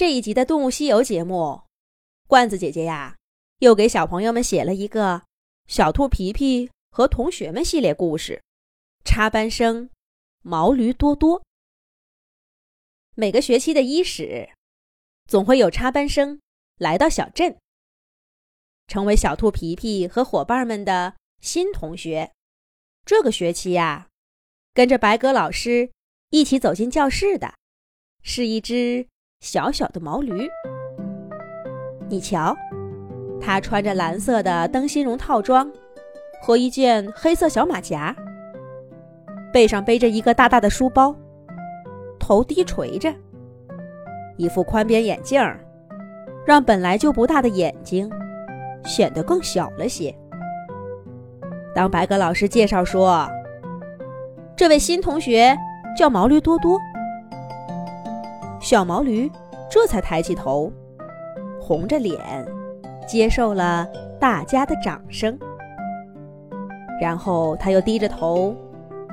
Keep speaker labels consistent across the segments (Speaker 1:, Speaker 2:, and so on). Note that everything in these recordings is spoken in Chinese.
Speaker 1: 这一集的《动物西游》节目，罐子姐姐呀，又给小朋友们写了一个《小兔皮皮和同学们》系列故事。插班生毛驴多多，每个学期的伊始，总会有插班生来到小镇，成为小兔皮皮和伙伴们的新同学。这个学期呀，跟着白鸽老师一起走进教室的，是一只。小小的毛驴，你瞧，他穿着蓝色的灯芯绒套装和一件黑色小马甲，背上背着一个大大的书包，头低垂着，一副宽边眼镜，让本来就不大的眼睛显得更小了些。当白鸽老师介绍说，这位新同学叫毛驴多多。小毛驴这才抬起头，红着脸，接受了大家的掌声。然后他又低着头，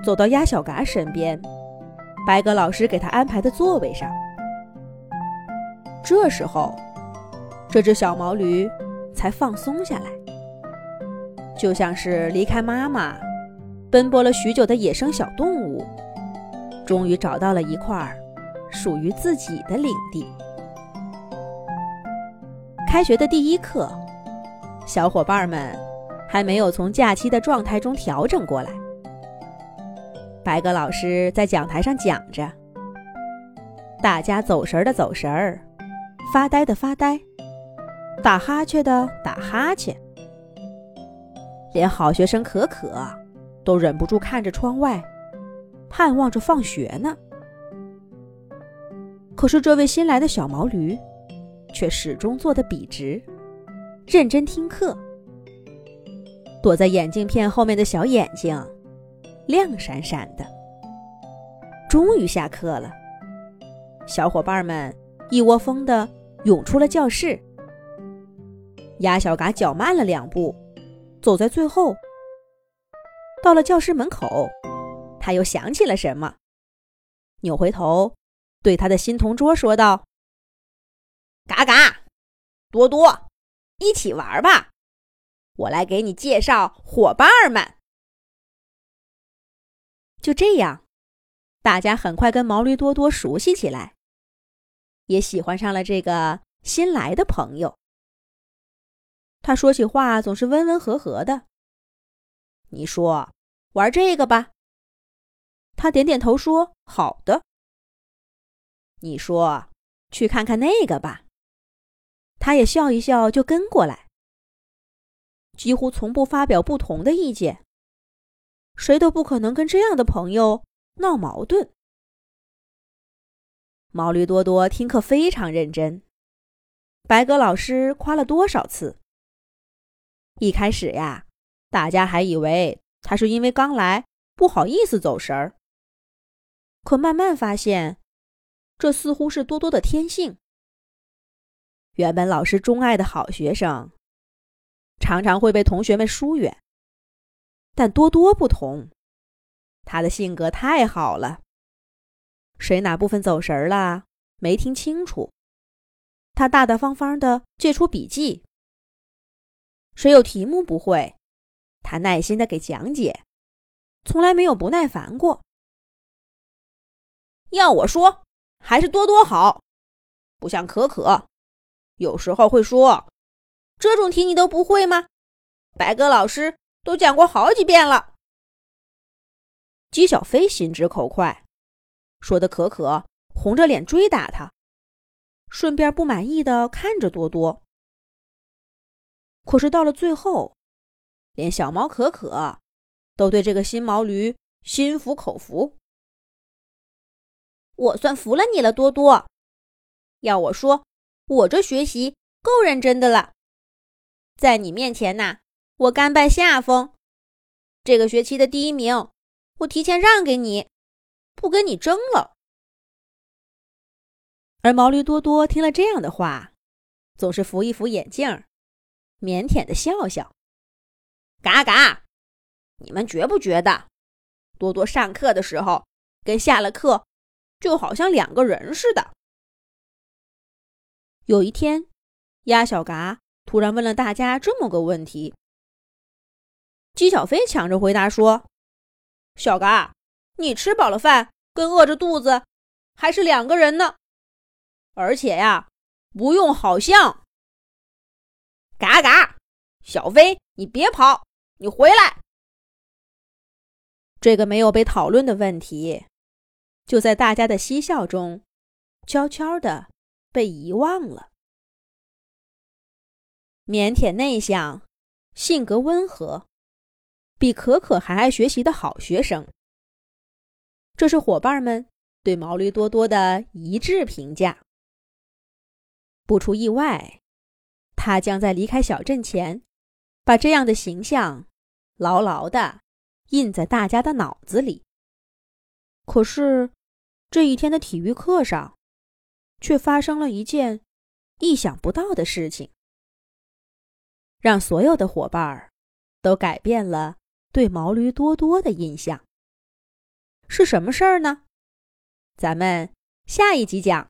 Speaker 1: 走到鸭小嘎身边，白鸽老师给他安排的座位上。这时候，这只小毛驴才放松下来，就像是离开妈妈，奔波了许久的野生小动物，终于找到了一块儿。属于自己的领地。开学的第一课，小伙伴们还没有从假期的状态中调整过来。白鸽老师在讲台上讲着，大家走神的走神儿，发呆的发呆，打哈欠的打哈欠，连好学生可可都忍不住看着窗外，盼望着放学呢。可是这位新来的小毛驴，却始终坐得笔直，认真听课。躲在眼镜片后面的小眼睛，亮闪闪的。终于下课了，小伙伴们一窝蜂地涌出了教室。鸭小嘎脚慢了两步，走在最后。到了教室门口，他又想起了什么，扭回头。对他的新同桌说道：“嘎嘎，多多，一起玩吧！我来给你介绍伙伴们。”就这样，大家很快跟毛驴多多熟悉起来，也喜欢上了这个新来的朋友。他说起话总是温温和和的。你说玩这个吧，他点点头说：“好的。”你说，去看看那个吧。他也笑一笑，就跟过来。几乎从不发表不同的意见，谁都不可能跟这样的朋友闹矛盾。毛驴多多听课非常认真，白鸽老师夸了多少次。一开始呀，大家还以为他是因为刚来不好意思走神儿，可慢慢发现。这似乎是多多的天性。原本老师钟爱的好学生，常常会被同学们疏远。但多多不同，他的性格太好了。谁哪部分走神了，没听清楚，他大大方方的借出笔记。谁有题目不会，他耐心的给讲解，从来没有不耐烦过。要我说。还是多多好，不像可可，有时候会说：“这种题你都不会吗？”白鸽老师都讲过好几遍了。姬小飞心直口快，说的可可红着脸追打他，顺便不满意的看着多多。可是到了最后，连小猫可可都对这个新毛驴心服口服。我算服了你了，多多。要我说，我这学习够认真的了，在你面前呐，我甘拜下风。这个学期的第一名，我提前让给你，不跟你争了。而毛驴多多听了这样的话，总是扶一扶眼镜，腼腆的笑笑。嘎嘎，你们觉不觉得，多多上课的时候跟下了课？就好像两个人似的。有一天，鸭小嘎突然问了大家这么个问题。鸡小飞抢着回答说：“小嘎，你吃饱了饭跟饿着肚子还是两个人呢，而且呀，不用好像。”嘎嘎，小飞，你别跑，你回来。这个没有被讨论的问题，就在大家的嬉笑中，悄悄的被遗忘了。腼腆内向、性格温和、比可可还爱学习的好学生，这是伙伴们对毛驴多多的一致评价。不出意外。他将在离开小镇前，把这样的形象牢牢的印在大家的脑子里。可是，这一天的体育课上，却发生了一件意想不到的事情，让所有的伙伴儿都改变了对毛驴多多的印象。是什么事儿呢？咱们下一集讲。